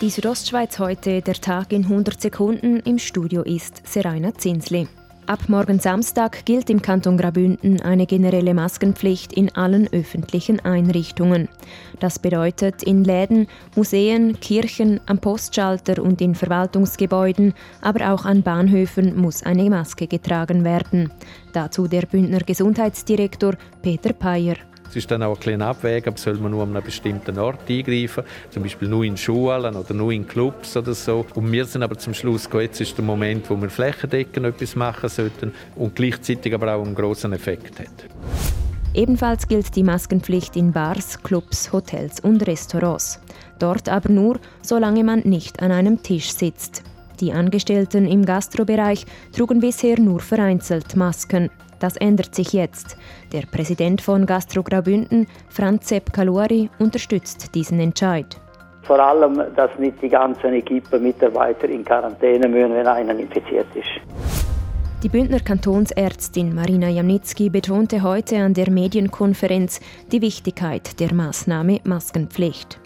Die Südostschweiz heute, der Tag in 100 Sekunden. Im Studio ist Seraina Zinsli. Ab morgen Samstag gilt im Kanton Graubünden eine generelle Maskenpflicht in allen öffentlichen Einrichtungen. Das bedeutet, in Läden, Museen, Kirchen, am Postschalter und in Verwaltungsgebäuden, aber auch an Bahnhöfen muss eine Maske getragen werden. Dazu der Bündner Gesundheitsdirektor Peter Peyer. Es ist dann auch ein kleiner Abwägen, soll man nur an einem bestimmten Ort eingreifen, zum Beispiel nur in Schulen oder nur in Clubs oder so. Und wir sind aber zum Schluss gekommen, jetzt ist der Moment, wo wir flächendeckend etwas machen sollten und gleichzeitig aber auch einen großen Effekt hat. Ebenfalls gilt die Maskenpflicht in Bars, Clubs, Hotels und Restaurants. Dort aber nur, solange man nicht an einem Tisch sitzt. Die Angestellten im Gastrobereich trugen bisher nur vereinzelt Masken. Das ändert sich jetzt. Der Präsident von Gastro Graubünden, Franz Sepp Kaluari, unterstützt diesen Entscheid. Vor allem, dass nicht die ganzen Equipe Mitarbeiter in Quarantäne müssen, wenn einer infiziert ist. Die Bündner Kantonsärztin Marina Jamnitzki betonte heute an der Medienkonferenz die Wichtigkeit der Maßnahme Maskenpflicht.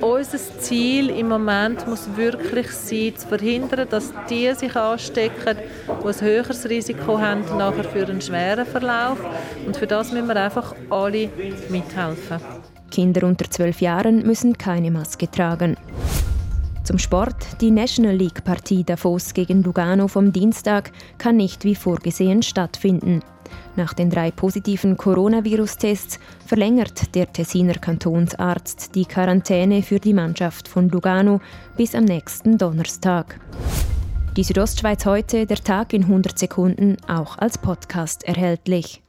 Unser Ziel im Moment muss wirklich sein, zu verhindern, dass die sich anstecken, die ein höheres Risiko haben nachher für einen schweren Verlauf. Und für das müssen wir einfach alle mithelfen. Kinder unter 12 Jahren müssen keine Maske tragen. Zum Sport. Die National League-Partie Davos gegen Lugano vom Dienstag kann nicht wie vorgesehen stattfinden. Nach den drei positiven Coronavirus-Tests verlängert der Tessiner Kantonsarzt die Quarantäne für die Mannschaft von Lugano bis am nächsten Donnerstag. Die Südostschweiz heute, der Tag in 100 Sekunden, auch als Podcast erhältlich.